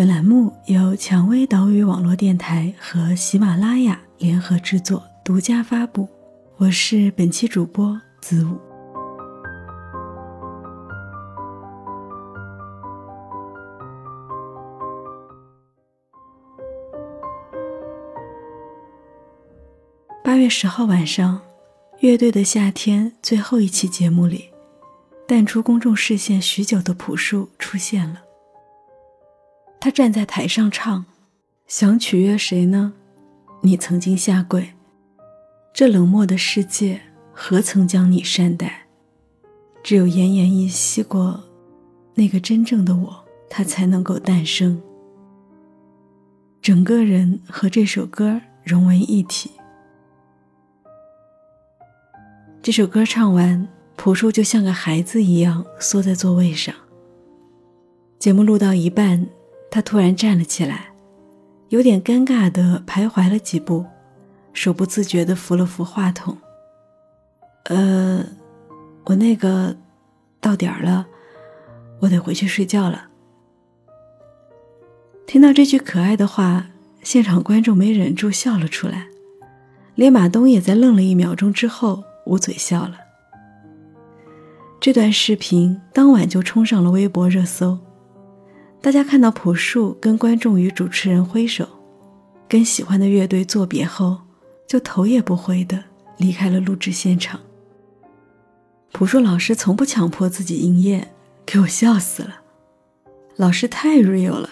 本栏目由蔷薇岛屿网络电台和喜马拉雅联合制作，独家发布。我是本期主播子午。八月十号晚上，乐队的夏天最后一期节目里，淡出公众视线许久的朴树出现了。他站在台上唱：“想取悦谁呢？你曾经下跪，这冷漠的世界何曾将你善待？只有奄奄一息过，那个真正的我，他才能够诞生。整个人和这首歌融为一体。这首歌唱完，朴树就像个孩子一样缩在座位上。节目录到一半。”他突然站了起来，有点尴尬的徘徊了几步，手不自觉的扶了扶话筒。呃，我那个到点儿了，我得回去睡觉了。听到这句可爱的话，现场观众没忍住笑了出来，连马东也在愣了一秒钟之后捂嘴笑了。这段视频当晚就冲上了微博热搜。大家看到朴树跟观众与主持人挥手，跟喜欢的乐队作别后，就头也不回的离开了录制现场。朴树老师从不强迫自己营业，给我笑死了。老师太 real 了，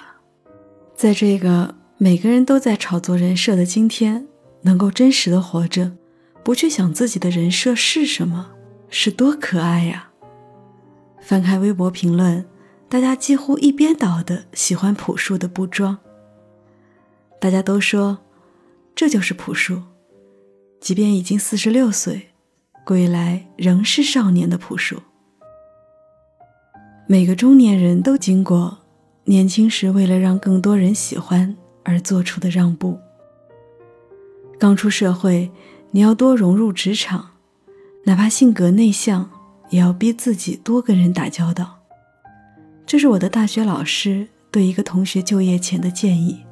在这个每个人都在炒作人设的今天，能够真实的活着，不去想自己的人设是什么，是多可爱呀！翻开微博评论。大家几乎一边倒的喜欢朴树的不装。大家都说，这就是朴树，即便已经四十六岁，归来仍是少年的朴树。每个中年人都经过年轻时为了让更多人喜欢而做出的让步。刚出社会，你要多融入职场，哪怕性格内向，也要逼自己多跟人打交道。这是我的大学老师对一个同学就业前的建议。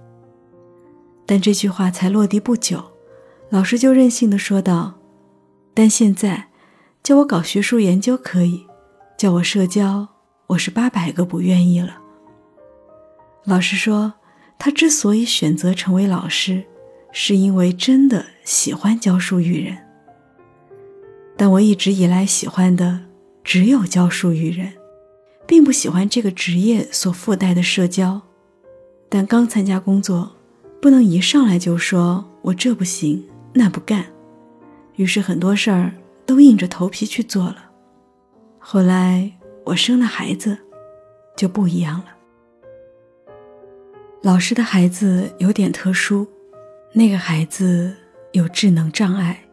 但这句话才落地不久，老师就任性的说道：“但现在，叫我搞学术研究可以，叫我社交，我是八百个不愿意了。”老师说，他之所以选择成为老师，是因为真的喜欢教书育人。但我一直以来喜欢的只有教书育人。并不喜欢这个职业所附带的社交，但刚参加工作，不能一上来就说我这不行那不干，于是很多事儿都硬着头皮去做了。后来我生了孩子，就不一样了。老师的孩子有点特殊，那个孩子有智能障碍。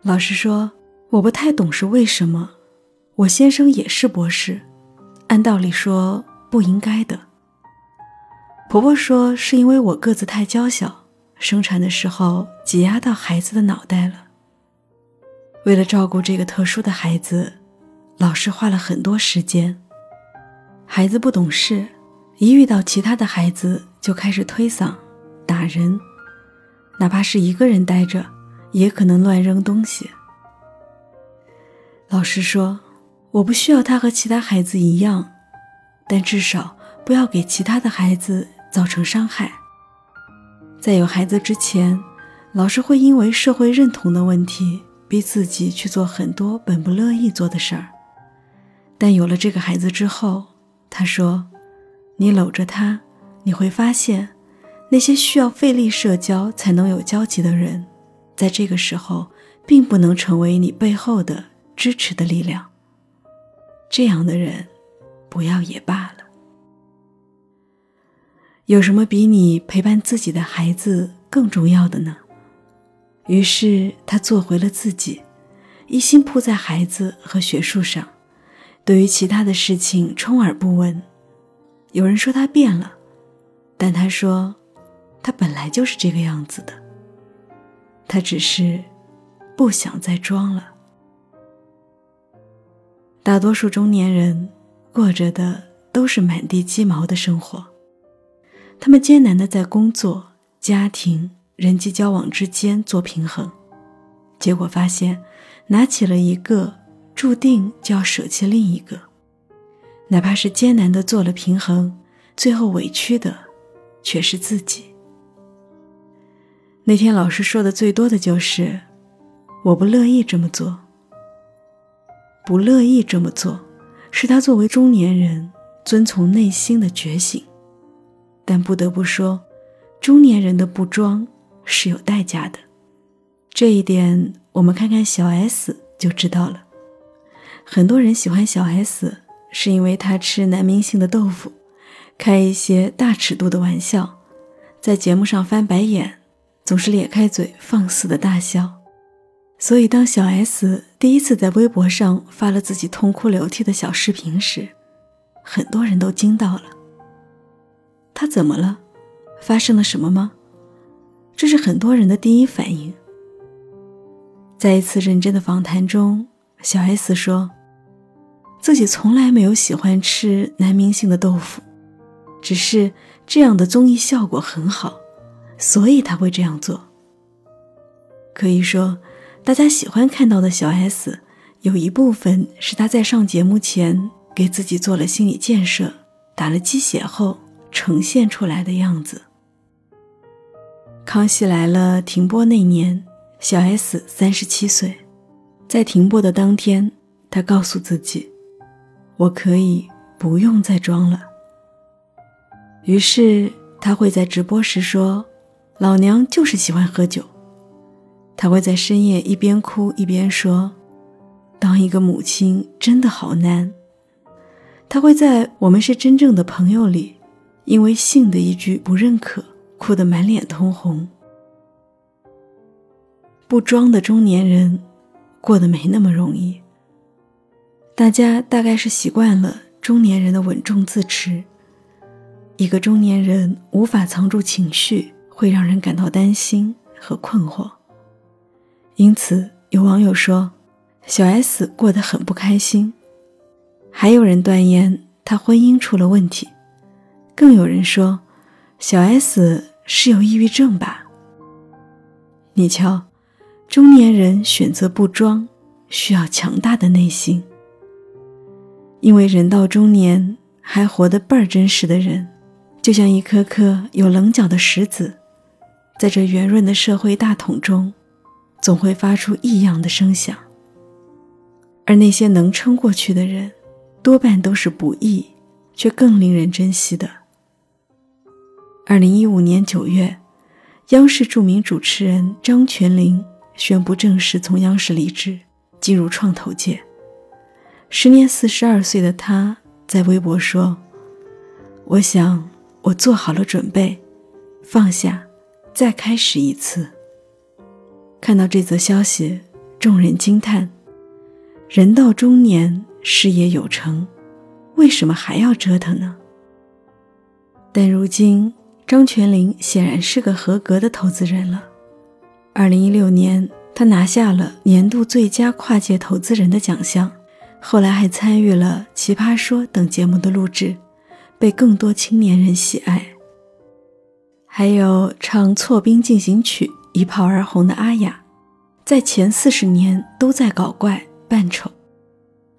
老师说我不太懂是为什么。我先生也是博士，按道理说不应该的。婆婆说是因为我个子太娇小，生产的时候挤压到孩子的脑袋了。为了照顾这个特殊的孩子，老师花了很多时间。孩子不懂事，一遇到其他的孩子就开始推搡、打人，哪怕是一个人待着，也可能乱扔东西。老师说。我不需要他和其他孩子一样，但至少不要给其他的孩子造成伤害。在有孩子之前，老师会因为社会认同的问题，逼自己去做很多本不乐意做的事儿。但有了这个孩子之后，他说：“你搂着他，你会发现，那些需要费力社交才能有交集的人，在这个时候，并不能成为你背后的支持的力量。这样的人，不要也罢了。有什么比你陪伴自己的孩子更重要的呢？”于是他做回了自己，一心扑在孩子和学术上，对于其他的事情充耳不闻。有人说他变了，但他说，他本来就是这个样子的。他只是不想再装了。大多数中年人过着的都是满地鸡毛的生活，他们艰难的在工作、家庭。人际交往之间做平衡，结果发现，拿起了一个，注定就要舍弃另一个。哪怕是艰难的做了平衡，最后委屈的却是自己。那天老师说的最多的就是：“我不乐意这么做。”不乐意这么做，是他作为中年人遵从内心的觉醒。但不得不说，中年人的不装。是有代价的，这一点我们看看小 S 就知道了。很多人喜欢小 S，是因为她吃男明星的豆腐，开一些大尺度的玩笑，在节目上翻白眼，总是咧开嘴放肆的大笑。所以，当小 S 第一次在微博上发了自己痛哭流涕的小视频时，很多人都惊到了。她怎么了？发生了什么吗？这是很多人的第一反应。在一次认真的访谈中，小 S 说，自己从来没有喜欢吃男明星的豆腐，只是这样的综艺效果很好，所以他会这样做。可以说，大家喜欢看到的小 S，有一部分是他在上节目前给自己做了心理建设、打了鸡血后呈现出来的样子。康熙来了停播那年，小 S 三十七岁，在停播的当天，她告诉自己：“我可以不用再装了。”于是她会在直播时说：“老娘就是喜欢喝酒。”他会在深夜一边哭一边说：“当一个母亲真的好难。”他会在“我们是真正的朋友”里，因为性的一句不认可。哭得满脸通红，不装的中年人过得没那么容易。大家大概是习惯了中年人的稳重自持，一个中年人无法藏住情绪，会让人感到担心和困惑。因此，有网友说小 S 过得很不开心，还有人断言她婚姻出了问题，更有人说小 S。是有抑郁症吧？你瞧，中年人选择不装，需要强大的内心。因为人到中年还活得倍儿真实的人，就像一颗颗有棱角的石子，在这圆润的社会大桶中，总会发出异样的声响。而那些能撑过去的人，多半都是不易却更令人珍惜的。二零一五年九月，央视著名主持人张泉灵宣布正式从央视离职，进入创投界。时年四十二岁的他在微博说：“我想我做好了准备，放下，再开始一次。”看到这则消息，众人惊叹：“人到中年，事业有成，为什么还要折腾呢？”但如今。张泉灵显然是个合格的投资人了。二零一六年，他拿下了年度最佳跨界投资人的奖项，后来还参与了《奇葩说》等节目的录制，被更多青年人喜爱。还有唱《错兵进行曲》一炮而红的阿雅，在前四十年都在搞怪扮丑，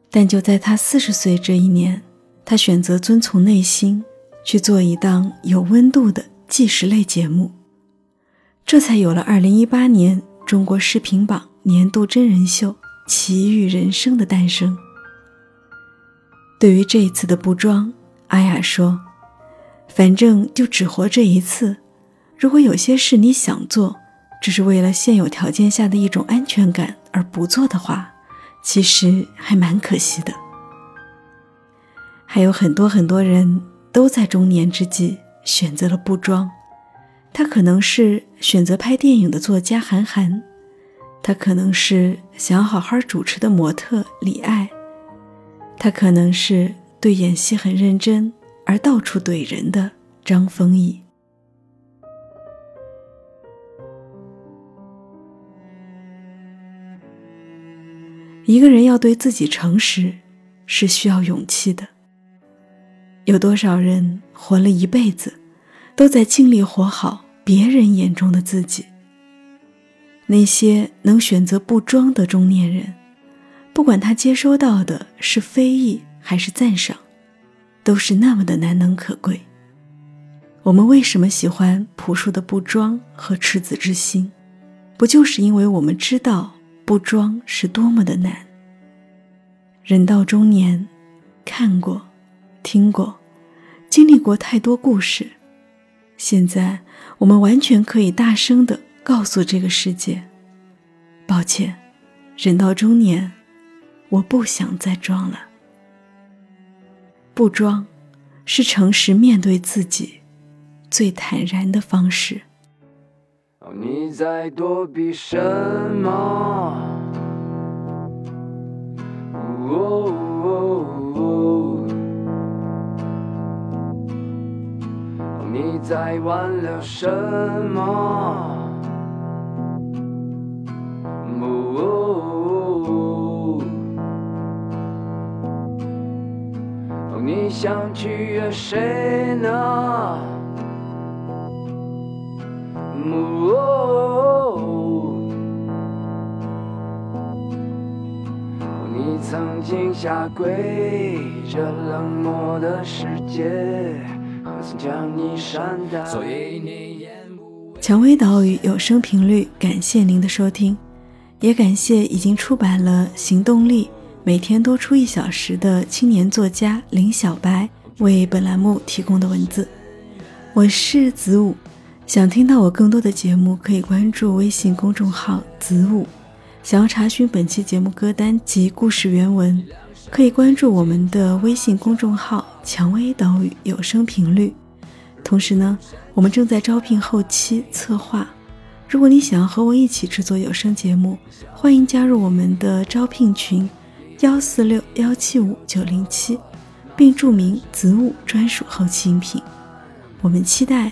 但就在她四十岁这一年，她选择遵从内心。去做一档有温度的纪实类节目，这才有了二零一八年中国视频榜年度真人秀《奇遇人生》的诞生。对于这一次的不装，阿雅说：“反正就只活这一次，如果有些事你想做，只是为了现有条件下的一种安全感而不做的话，其实还蛮可惜的。”还有很多很多人都在中年之际选择了不装，他可能是选择拍电影的作家韩寒，他可能是想好好主持的模特李艾，他可能是对演戏很认真而到处怼人的张丰毅。一个人要对自己诚实，是需要勇气的。有多少人活了一辈子，都在尽力活好别人眼中的自己？那些能选择不装的中年人，不管他接收到的是非议还是赞赏，都是那么的难能可贵。我们为什么喜欢朴树的不装和赤子之心？不就是因为我们知道不装是多么的难？人到中年，看过。听过，经历过太多故事，现在我们完全可以大声的告诉这个世界：抱歉，人到中年，我不想再装了。不装，是诚实面对自己最坦然的方式。你在躲避什么？你在挽留什么？你想取悦谁呢？你曾经下跪，这冷漠的世界。蔷薇岛屿有声频率，感谢您的收听，也感谢已经出版了《行动力》，每天多出一小时的青年作家林小白为本栏目提供的文字。我是子午，想听到我更多的节目，可以关注微信公众号子午。想要查询本期节目歌单及故事原文。可以关注我们的微信公众号“蔷薇岛屿有声频率”。同时呢，我们正在招聘后期策划。如果你想要和我一起制作有声节目，欢迎加入我们的招聘群：幺四六幺七五九零七，并注明“子午专属后期音频”。我们期待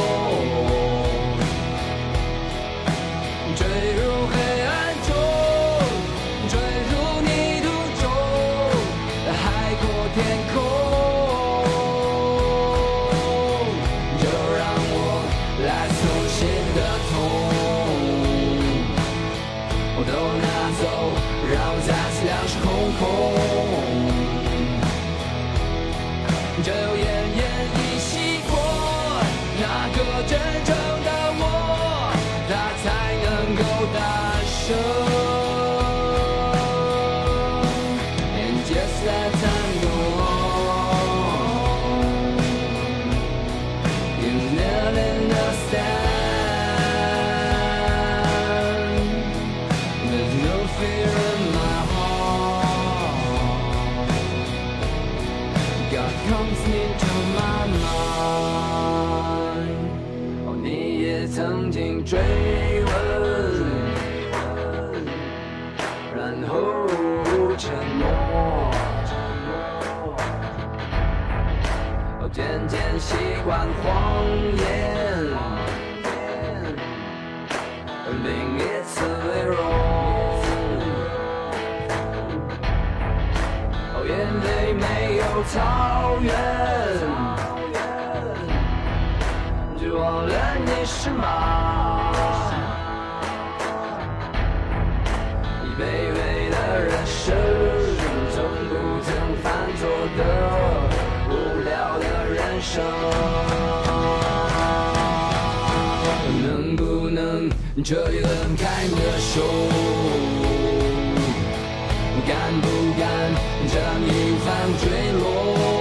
都拿走，让我再次两手空空。Comes into my mind。哦，你也曾经追问，然后沉默。渐渐习惯谎言。草原，就忘了你，是马？卑微的人生，从不曾犯错的无聊的人生。能不能彻底放开你的手？敢不敢将一帆坠落？